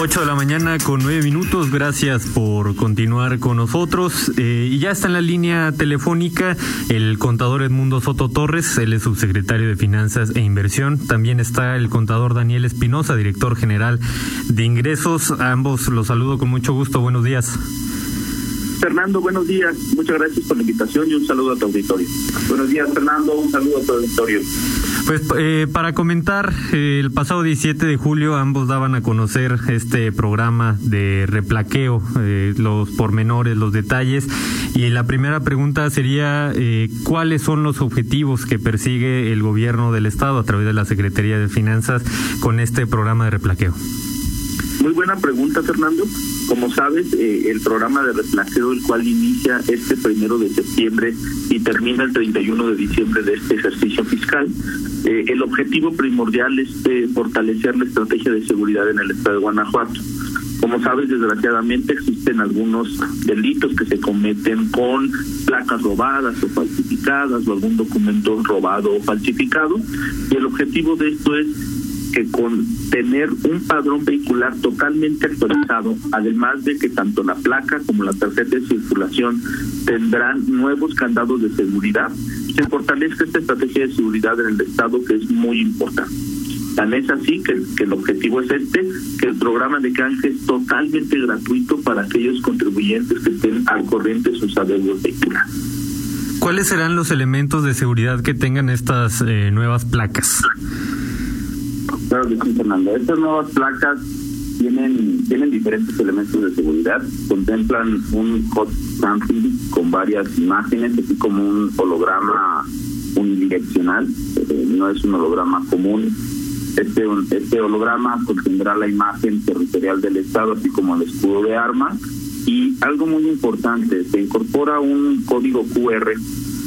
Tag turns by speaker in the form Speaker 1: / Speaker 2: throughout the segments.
Speaker 1: 8 de la mañana con 9 minutos. Gracias por continuar con nosotros. Eh, y ya está en la línea telefónica el contador Edmundo Soto Torres, él es subsecretario de Finanzas e Inversión. También está el contador Daniel Espinosa, director general de ingresos. ambos los saludo con mucho gusto. Buenos días.
Speaker 2: Fernando, buenos días. Muchas gracias por la invitación y un saludo a tu auditorio. Buenos días, Fernando. Un saludo a tu auditorio.
Speaker 1: Pues eh, para comentar, eh, el pasado 17 de julio ambos daban a conocer este programa de replaqueo, eh, los pormenores, los detalles. Y la primera pregunta sería, ¿cuáles son los objetivos que persigue el gobierno del Estado a través de la Secretaría de Finanzas con este programa de replaqueo?
Speaker 2: Muy buena pregunta, Fernando. Como sabes, eh, el programa de replaceo, el cual inicia este primero de septiembre y termina el 31 de diciembre de este ejercicio fiscal, eh, el objetivo primordial es eh, fortalecer la estrategia de seguridad en el estado de Guanajuato. Como sabes, desgraciadamente existen algunos delitos que se cometen con placas robadas o falsificadas o algún documento robado o falsificado. Y el objetivo de esto es que con tener un padrón vehicular totalmente actualizado, además de que tanto la placa como la tarjeta de circulación tendrán nuevos candados de seguridad, se fortalezca esta estrategia de seguridad en el Estado que es muy importante. Tan es así que, que el objetivo es este, que el programa de canje es totalmente gratuito para aquellos contribuyentes que estén al corriente de sus adeudos vehiculares.
Speaker 1: ¿Cuáles serán los elementos de seguridad que tengan estas eh, nuevas placas?
Speaker 2: Claro que Fernando. Estas nuevas placas tienen, tienen diferentes elementos de seguridad. Contemplan un hot stamping con varias imágenes, así como un holograma unidireccional. Eh, no es un holograma común. Este, este holograma contendrá la imagen territorial del Estado, así como el escudo de armas. Y algo muy importante, se incorpora un código QR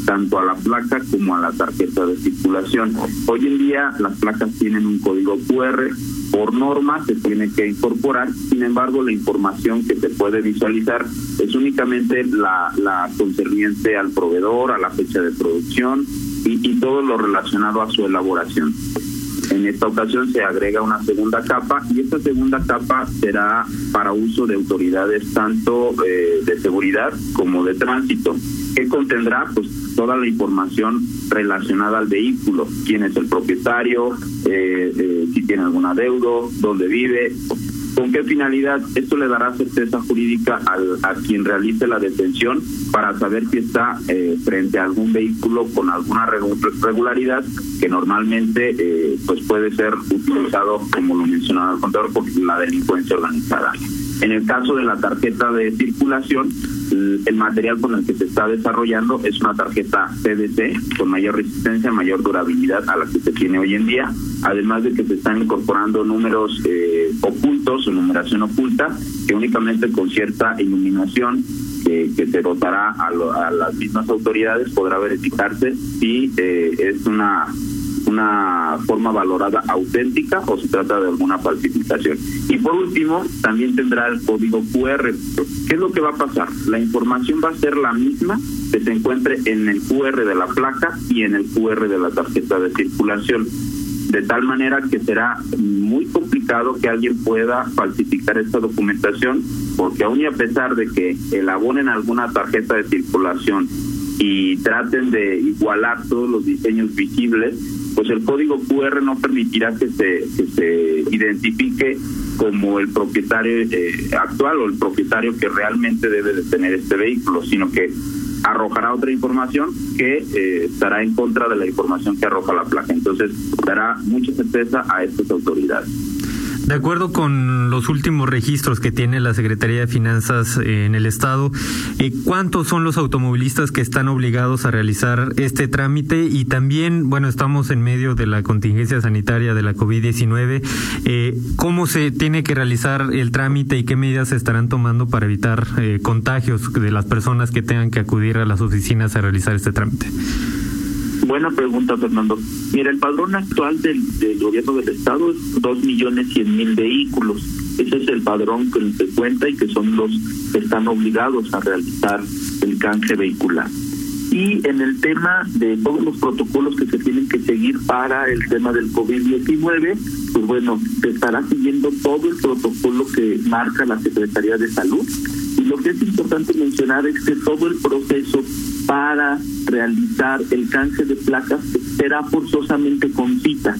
Speaker 2: tanto a la placa como a la tarjeta de circulación. Hoy en día las placas tienen un código QR, por norma se tiene que incorporar, sin embargo la información que se puede visualizar es únicamente la, concerniente al proveedor, a la fecha de producción y, y todo lo relacionado a su elaboración. En esta ocasión se agrega una segunda capa y esta segunda capa será para uso de autoridades tanto eh, de seguridad como de tránsito. que contendrá? Pues toda la información relacionada al vehículo, quién es el propietario, eh, eh, si tiene algún adeudo, dónde vive, ¿Con qué finalidad? Esto le dará certeza jurídica al, a quien realice la detención para saber si está eh, frente a algún vehículo con alguna regularidad que normalmente eh, pues puede ser utilizado, como lo mencionaba el contador, por la delincuencia organizada. En el caso de la tarjeta de circulación, el material con el que se está desarrollando es una tarjeta PVC con mayor resistencia, mayor durabilidad a la que se tiene hoy en día, además de que se están incorporando números eh, ocultos o numeración oculta que únicamente con cierta iluminación que, que se dotará a, a, las mismas autoridades podrá verificarse si eh, es una una forma valorada auténtica o se trata de alguna falsificación. Y por último, también tendrá el código QR. ¿Qué es lo que va a pasar? La información va a ser la misma que se encuentre en el QR de la placa y en el QR de la tarjeta de circulación. De tal manera que será muy complicado que alguien pueda falsificar esta documentación, porque aun y a pesar de que elaboren alguna tarjeta de circulación y traten de igualar todos los diseños visibles, pues el código QR no permitirá que se, que se identifique como el propietario eh, actual o el propietario que realmente debe de tener este vehículo, sino que arrojará otra información que eh, estará en contra de la información que arroja la placa. Entonces, dará mucha certeza a estas autoridades.
Speaker 1: De acuerdo con los últimos registros que tiene la Secretaría de Finanzas eh, en el Estado, eh, ¿cuántos son los automovilistas que están obligados a realizar este trámite? Y también, bueno, estamos en medio de la contingencia sanitaria de la COVID-19. Eh, ¿Cómo se tiene que realizar el trámite y qué medidas se estarán tomando para evitar contagios de las personas que tengan que acudir a las oficinas a realizar este trámite?
Speaker 2: Buena pregunta, Fernando. Mira, el padrón actual del, del gobierno del Estado es dos millones cien mil vehículos.
Speaker 3: Ese es el padrón que se cuenta y que son los que están obligados a realizar el canje vehicular. Y en el tema de todos los protocolos que se tienen que seguir para el tema del COVID-19, pues bueno, se estará siguiendo todo el protocolo que marca la Secretaría de Salud. Y lo que es importante mencionar es que todo el proceso para realizar el canje de placas será forzosamente con cita.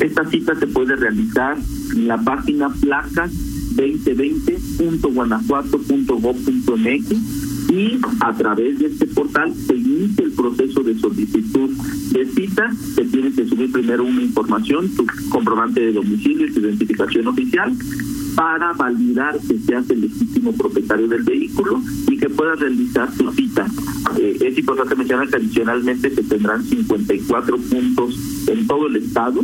Speaker 3: Esta cita se puede realizar en la página placas 2020.guanajuato.gov.mx y a través de este portal se inicia el proceso de solicitud de cita. Se tiene que subir primero una información, tu comprobante de domicilio y tu identificación oficial para validar que seas el legítimo propietario del vehículo y que puedas realizar tu cita. Eh, es importante mencionar que adicionalmente se tendrán 54 puntos en todo el estado.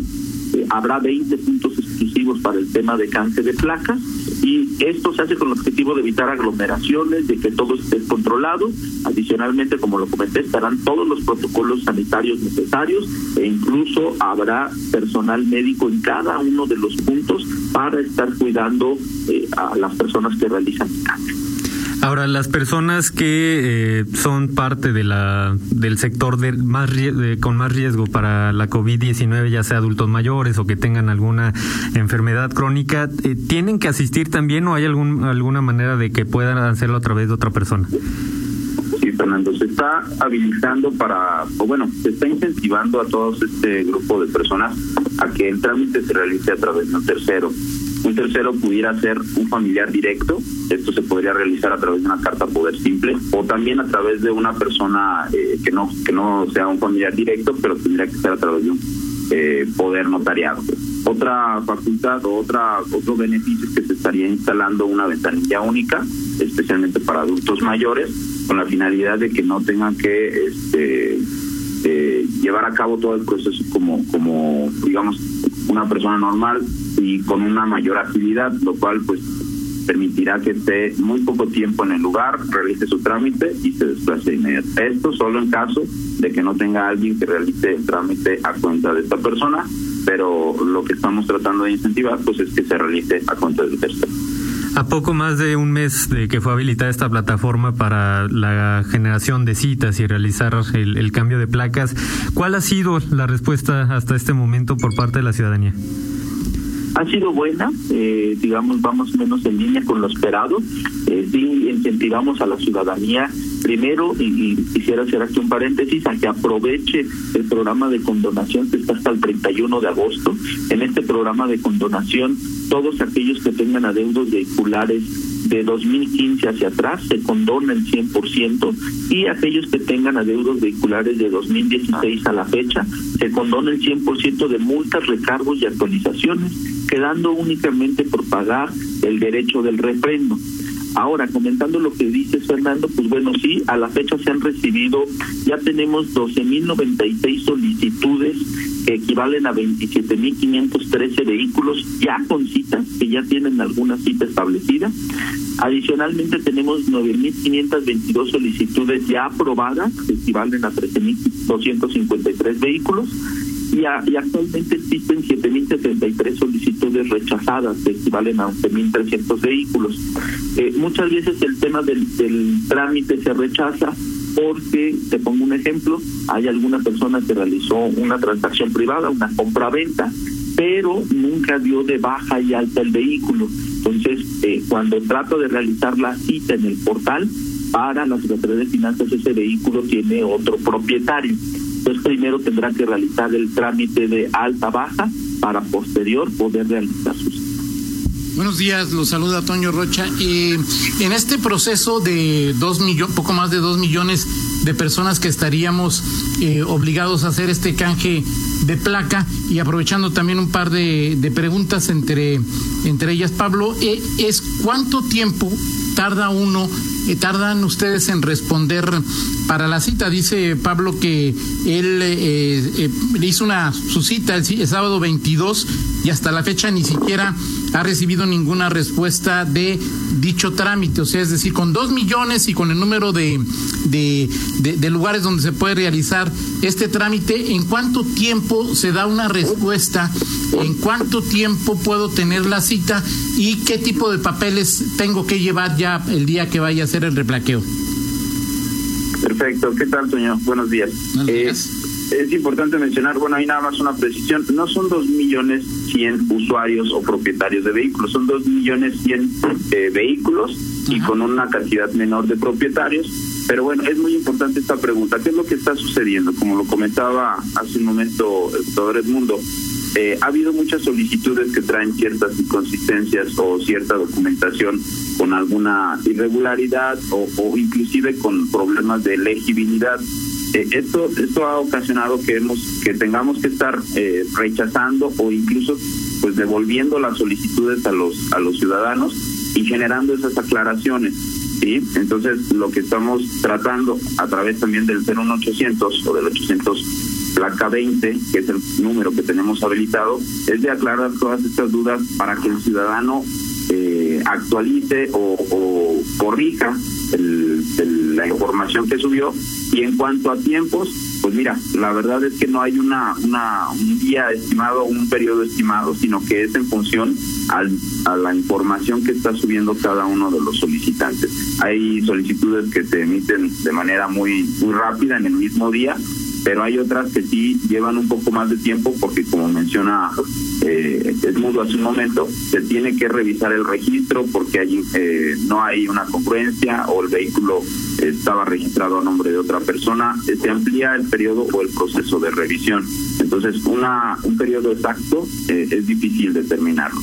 Speaker 3: Eh, habrá 20 puntos exclusivos para el tema de cáncer de placas y esto se hace con el objetivo de evitar aglomeraciones, de que todo esté controlado. Adicionalmente, como lo comenté, estarán todos los protocolos sanitarios necesarios e incluso habrá personal médico en cada uno de los puntos para estar cuidando eh, a las personas que realizan el cambio.
Speaker 1: Ahora, las personas que eh, son parte de la del sector de más con más riesgo para la COVID-19, ya sea adultos mayores o que tengan alguna enfermedad crónica, eh, ¿tienen que asistir también o hay algún, alguna manera de que puedan hacerlo a través de otra persona?
Speaker 3: Sí, Fernando, se está habilitando para, o bueno, se está incentivando a todo este grupo de personas a que el trámite se realice a través de un tercero. Un tercero pudiera ser un familiar directo, esto se podría realizar a través de una carta poder simple o también a través de una persona eh, que no que no sea un familiar directo, pero tendría que ser a través de un eh, poder notariado. Otra facultad o otra otro beneficio es que se estaría instalando una ventanilla única, especialmente para adultos mayores, con la finalidad de que no tengan que este, eh, llevar a cabo todo el proceso como como digamos una persona normal y con una mayor actividad, lo cual pues permitirá que esté muy poco tiempo en el lugar, realice su trámite y se desplace inmediatamente. Esto solo en caso de que no tenga alguien que realice el trámite a cuenta de esta persona, pero lo que estamos tratando de incentivar pues es que se realice a cuenta del tercero.
Speaker 1: A poco más de un mes de que fue habilitada esta plataforma para la generación de citas y realizar el, el cambio de placas, ¿cuál ha sido la respuesta hasta este momento por parte de la ciudadanía?
Speaker 3: Ha sido buena, eh, digamos, vamos menos en línea con lo esperado. Eh, sí incentivamos a la ciudadanía primero, y, quisiera hacer aquí un paréntesis, a que aproveche el programa de condonación que está hasta el 31 de agosto. En este programa de condonación, todos aquellos que tengan adeudos vehiculares de 2015 hacia atrás se condona el 100% y aquellos que tengan adeudos vehiculares de 2016 a la fecha se condona el 100% de multas, recargos y actualizaciones, quedando únicamente por pagar el derecho del refrendo. Ahora, comentando lo que dice Fernando, pues bueno, sí, a la fecha se han recibido, ya tenemos 12.096 solicitudes que equivalen a 27.513 vehículos ya con citas, que ya tienen alguna cita establecida. Adicionalmente tenemos 9.522 solicitudes ya aprobadas, que equivalen a 13.253 vehículos. Y, y, actualmente existen 7.073 solicitudes rechazadas, que equivalen a 11.300 vehículos. Eh, muchas veces el tema del, del trámite se rechaza porque, te pongo un ejemplo, hay alguna persona que realizó una transacción privada, una compra-venta, pero nunca dio de baja y alta el vehículo. Entonces, eh, cuando trato de realizar la cita en el portal, para la Secretaría de Finanzas ese vehículo tiene otro propietario. Entonces, primero tendrá que realizar el trámite de alta-baja para posterior poder realizar su
Speaker 4: Buenos días, los saluda Toño Rocha. y en este proceso de dos millones, poco más de dos millones de personas que estaríamos eh, obligados a hacer este canje de placa y aprovechando también un par de, preguntas entre, entre ellas, Pablo, eh, es cuánto tiempo tarda uno, eh, tardan ustedes en responder para la cita. Dice Pablo que él hizo una su cita el sábado 22 y hasta la fecha ni siquiera ha recibido ninguna respuesta de dicho trámite. O sea, es decir, con dos millones y con el número de, de, de lugares donde se puede realizar este trámite, ¿en cuánto tiempo se da una respuesta? ¿En cuánto tiempo puedo tener la cita? ¿Y qué tipo de papeles tengo que llevar ya el día que vaya a hacer el replaqueo?
Speaker 2: Perfecto, ¿qué tal, señor? Buenos días. Eh, es importante mencionar, bueno, hay nada más una precisión, no son dos millones cien usuarios o propietarios de vehículos, son dos millones cien eh, vehículos y con una cantidad menor de propietarios. Pero bueno, es muy importante esta pregunta. ¿Qué es lo que está sucediendo? Como lo comentaba hace un momento el doctor Edmundo, eh, ha habido muchas solicitudes que traen ciertas inconsistencias o cierta documentación con alguna irregularidad o, o inclusive con problemas de elegibilidad. Eh, esto esto ha ocasionado que hemos que tengamos que estar eh, rechazando o incluso pues devolviendo las solicitudes a los a los ciudadanos y generando esas aclaraciones sí entonces lo que estamos tratando a través también del 01800 o del 800 placa 20 que es el número que tenemos habilitado es de aclarar todas estas dudas para que el ciudadano eh, actualice o, o corrija el, la información que subió y en cuanto a tiempos pues mira la verdad es que no hay una, una un día estimado un periodo estimado sino que es en función al, a la información que está subiendo cada uno de los solicitantes. Hay solicitudes que se emiten de manera muy muy rápida en el mismo día pero hay otras que sí llevan un poco más de tiempo porque como menciona eh, Edmundo hace un momento, se tiene que revisar el registro porque hay, eh, no hay una congruencia o el vehículo estaba registrado a nombre de otra persona, se amplía el periodo o el proceso de revisión. Entonces, una un periodo exacto eh, es difícil determinarlo.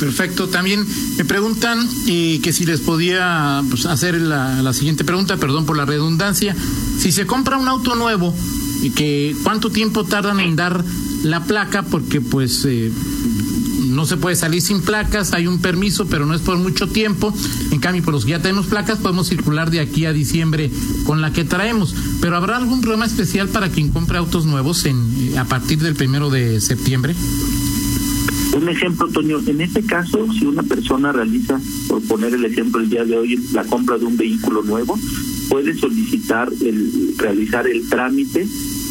Speaker 4: Perfecto. También me preguntan eh, que si les podía pues, hacer la, la, siguiente pregunta, perdón por la redundancia. Si se compra un auto nuevo, y que cuánto tiempo tardan en dar la placa, porque pues eh, no se puede salir sin placas, hay un permiso, pero no es por mucho tiempo. En cambio, por los que ya tenemos placas, podemos circular de aquí a diciembre con la que traemos. Pero ¿habrá algún programa especial para quien compre autos nuevos en, eh, a partir del primero de septiembre?
Speaker 3: Un ejemplo, Toño, en este caso, si una persona realiza, por poner el ejemplo el día de hoy, la compra de un vehículo nuevo, puede solicitar el realizar el trámite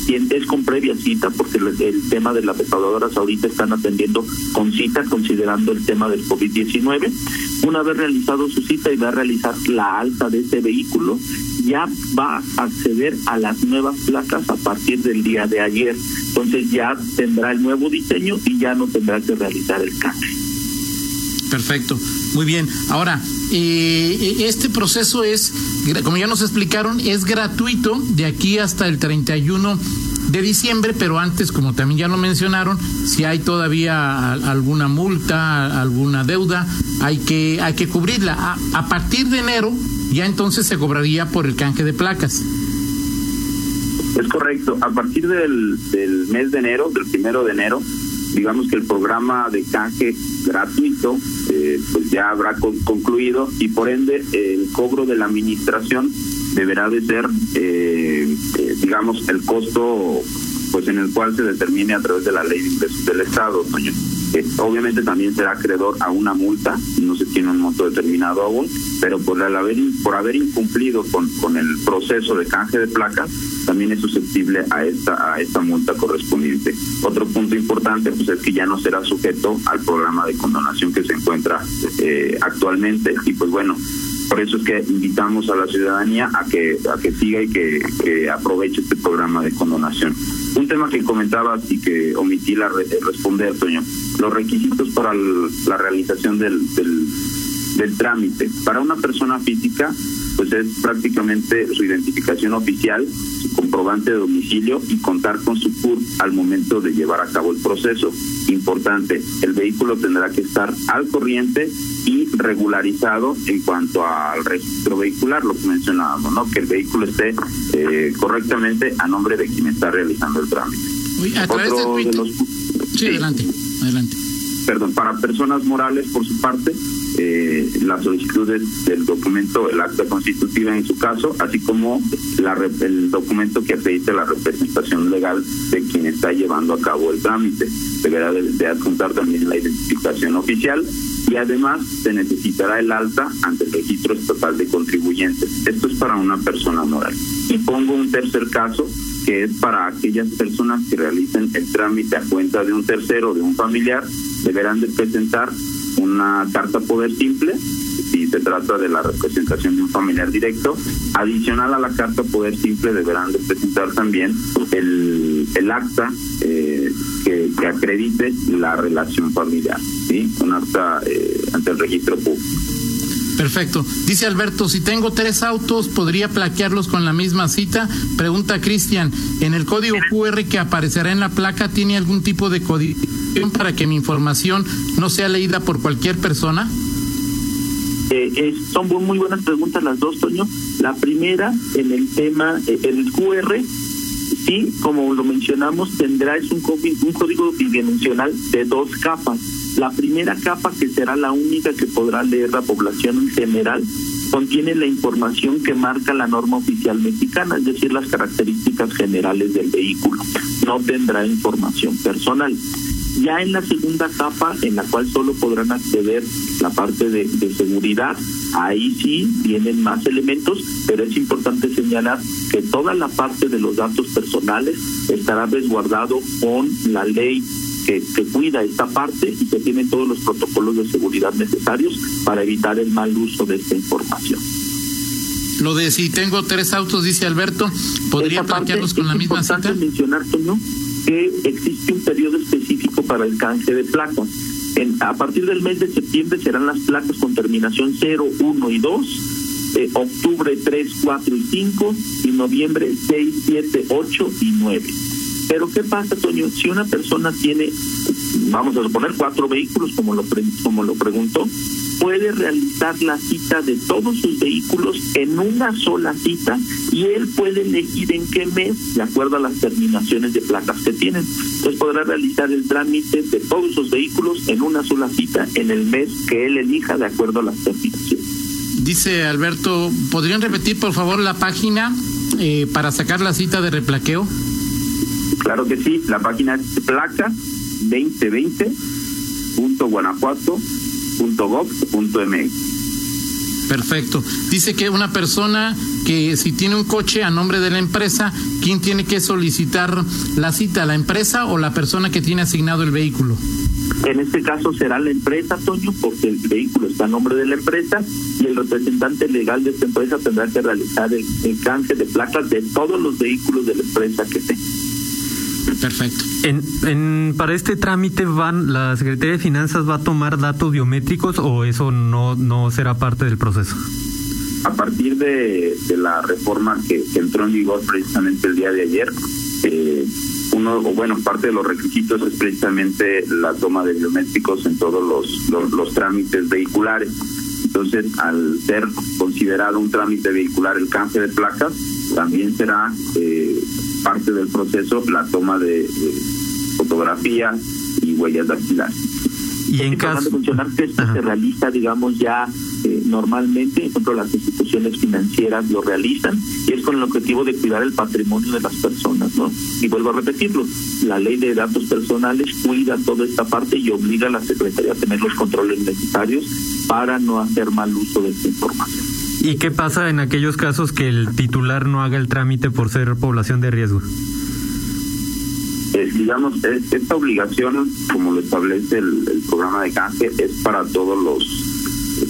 Speaker 3: es con previa cita, porque el, tema de las pesadoras ahorita están atendiendo con cita, considerando el tema del COVID-19. Una vez realizado su cita y va a realizar la alta de ese vehículo, ya va a acceder a las nuevas placas a partir del día de ayer. Entonces ya tendrá el nuevo diseño y ya no tendrá que realizar el cambio.
Speaker 4: Perfecto, muy bien. Ahora, eh, este proceso es, como ya nos explicaron, es gratuito de aquí hasta el 31 de diciembre, pero antes, como también ya lo mencionaron, si hay todavía alguna multa, alguna deuda, hay que, hay que cubrirla. A, a partir de enero, ya entonces se cobraría por el canje de placas.
Speaker 2: Es correcto. A partir del, del mes de enero, del primero de enero, digamos que el programa de canje gratuito eh, pues ya habrá con, concluido y por ende el cobro de la administración deberá de ser eh, eh, digamos el costo pues en el cual se determine a través de la ley de ingresos del estado doña obviamente también será acreedor a una multa, no se tiene un monto determinado aún, pero por haber, por haber incumplido con, con el proceso de canje de placas, también es susceptible a esta, a esta multa correspondiente. Otro punto importante pues es que ya no será sujeto al programa de condonación que se encuentra eh, actualmente y pues bueno, por eso es que invitamos a la ciudadanía a que a que siga y que, que aproveche este programa de condonación. Un tema que comentabas y que omití la re responder, Toño, los requisitos para la realización del, del, del trámite. Para una persona física, pues es prácticamente su identificación oficial, su comprobante de domicilio y contar con su CUR al momento de llevar a cabo el proceso. Importante, el vehículo tendrá que estar al corriente y regularizado en cuanto al registro vehicular, lo que mencionábamos, ¿no? Que el vehículo esté eh, correctamente a nombre de quien está realizando el trámite.
Speaker 4: Uy, a través de, de los... Sí, sí, adelante, adelante.
Speaker 2: Perdón, para personas morales, por su parte, eh, las solicitudes del documento, el acta constitutiva en su caso, así como la, el documento que acredite la representación legal de quien está llevando a cabo el trámite. Deberá de, de adjuntar también la identificación oficial y además se necesitará el alta ante el registro estatal de contribuyentes. Esto es para una persona moral. Y pongo un tercer caso que es para aquellas personas que realicen el trámite a cuenta de un tercero o de un familiar, deberán de presentar una carta poder simple si se trata de la representación de un familiar directo. Adicional a la carta poder simple deberán de presentar también el, el acta eh, que, que, acredite la relación familiar, ¿sí? un acta eh, ante el registro público.
Speaker 4: Perfecto. Dice Alberto, si tengo tres autos, ¿podría plaquearlos con la misma cita? Pregunta Cristian, ¿en el código QR que aparecerá en la placa tiene algún tipo de codificación para que mi información no sea leída por cualquier persona?
Speaker 3: Eh, eh, son muy buenas preguntas las dos, Toño. La primera, en el tema, eh, el QR, sí, como lo mencionamos, tendrá es un, un código bidimensional de dos capas. La primera capa, que será la única que podrá leer la población en general, contiene la información que marca la norma oficial mexicana, es decir, las características generales del vehículo. No tendrá información personal. Ya en la segunda capa, en la cual solo podrán acceder la parte de, de, seguridad, ahí sí vienen más elementos, pero es importante señalar que toda la parte de los datos personales estará resguardado con la ley que, que, cuida esta parte y que tiene todos los protocolos de seguridad necesarios para evitar el mal uso de esta información.
Speaker 4: Lo de si tengo tres autos, dice Alberto, ¿podría plaquearlos con la misma
Speaker 3: cita? Es importante mencionar, Toño, que existe un periodo para el canje de placas. En, a partir del mes de septiembre serán las placas con terminación 0, 1 y 2, eh, octubre 3, 4 y 5 y noviembre 6, 7, 8 y 9. Pero ¿qué pasa, Toño? Si una persona tiene, vamos a suponer, cuatro vehículos, como lo, pre como lo preguntó, puede realizar la cita de todos sus vehículos en una sola cita y él puede elegir en qué mes, de acuerdo a las terminaciones de placas que tienen. Entonces podrá realizar el trámite de todos sus vehículos en una sola cita en el mes que él elija de acuerdo a las terminaciones.
Speaker 4: Dice Alberto, ¿podrían repetir por favor la página eh, para sacar la cita de replaqueo?
Speaker 2: Claro que sí, la página es placa 2020.guanajuato.gov.mx.
Speaker 4: Perfecto. Dice que una persona que si tiene un coche a nombre de la empresa, ¿quién tiene que solicitar la cita? ¿La empresa o la persona que tiene asignado el vehículo?
Speaker 3: En este caso será la empresa, Toño, porque el vehículo está a nombre de la empresa y el representante legal de esta empresa tendrá que realizar el, el canje de placas de todos los vehículos de la empresa que tenga.
Speaker 4: Perfecto.
Speaker 1: En, en, para este trámite van la Secretaría de Finanzas va a tomar datos biométricos o eso no no será parte del proceso.
Speaker 2: A partir de, de la reforma que, que, entró en vigor precisamente el día de ayer, eh, uno o bueno parte de los requisitos es precisamente la toma de biométricos en todos los, los, los trámites vehiculares. Entonces, al ser considerado un trámite vehicular el canje de placas, también será eh, parte del proceso la toma de, de fotografía y huellas dactilares.
Speaker 3: Y en caso de mencionar que esto Ajá. se realiza, digamos, ya eh, normalmente, por ejemplo, las instituciones financieras lo realizan y es con el objetivo de cuidar el patrimonio de las personas, ¿no? Y vuelvo a repetirlo, la ley de datos personales cuida toda esta parte y obliga a la Secretaría a tener los controles necesarios para no hacer mal uso de esta información.
Speaker 1: ¿Y qué pasa en aquellos casos que el titular no haga el trámite por ser población de riesgo?
Speaker 2: Eh, digamos, es, esta obligación, como lo establece el, el, programa de canje, es para todos los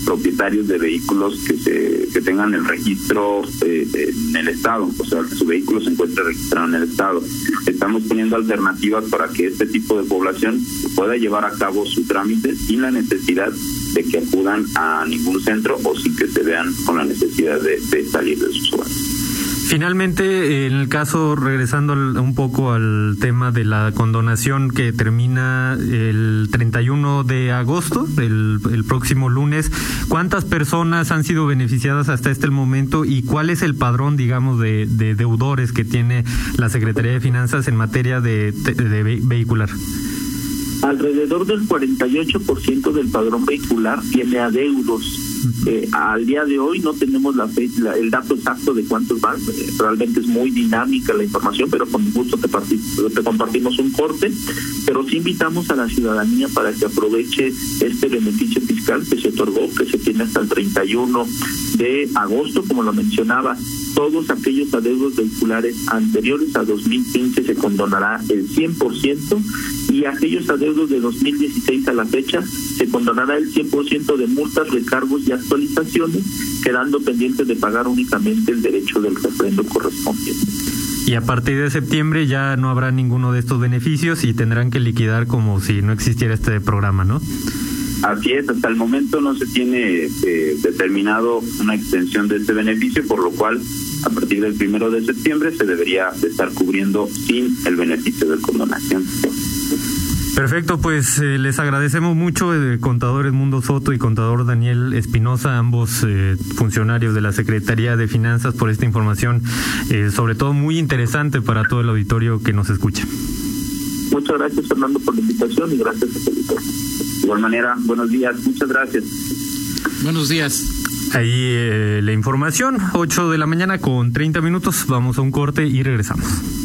Speaker 2: propietarios de vehículos que se que tengan el registro eh, en el estado, o sea, que su vehículo se encuentre registrado en el estado. Estamos poniendo alternativas para que este tipo de población pueda llevar a cabo su trámite sin la necesidad de que acudan a ningún centro o sin que se vean con la necesidad de, de salir de sus hogares.
Speaker 1: Finalmente, en el caso, regresando un poco al tema de la condonación que termina el 31 de agosto, el, el, próximo lunes, ¿cuántas personas han sido beneficiadas hasta este momento y cuál es el padrón, digamos, de, de deudores que tiene la Secretaría de Finanzas en materia de, de, de vehicular?
Speaker 3: alrededor del 48% del padrón vehicular tiene adeudos. Eh, al día de hoy no tenemos la, el dato exacto de cuántos van, eh, realmente es muy dinámica la información, pero con gusto te, te compartimos un corte, pero sí invitamos a la ciudadanía para que aproveche este beneficio fiscal que se otorgó, que se tiene hasta el 31 de agosto, como lo mencionaba, todos aquellos adeudos vehiculares anteriores a 2015 se condonará el 100% y aquellos adeudos de 2016 a la fecha se condonará el 100% de multas, recargos y actualizaciones, quedando pendientes de pagar únicamente el derecho del refrendo correspondiente.
Speaker 1: Y a partir de septiembre ya no habrá ninguno de estos beneficios y tendrán que liquidar como si no existiera este programa, ¿no?
Speaker 2: Así es, hasta el momento no se tiene eh, determinado una extensión de este beneficio, por lo cual a partir del primero de septiembre se debería estar cubriendo sin el beneficio de condonación.
Speaker 1: Perfecto, pues eh, les agradecemos mucho, eh, contador Edmundo Soto y contador Daniel Espinosa, ambos eh, funcionarios de la Secretaría de Finanzas, por esta información, sobre todo muy interesante para todo el auditorio que nos escucha.
Speaker 3: Muchas gracias, Fernando, por la invitación y gracias a De
Speaker 2: igual manera, buenos días, muchas gracias.
Speaker 4: Buenos días.
Speaker 1: Ahí la información, 8 de la mañana con 30 minutos, vamos a un corte y regresamos.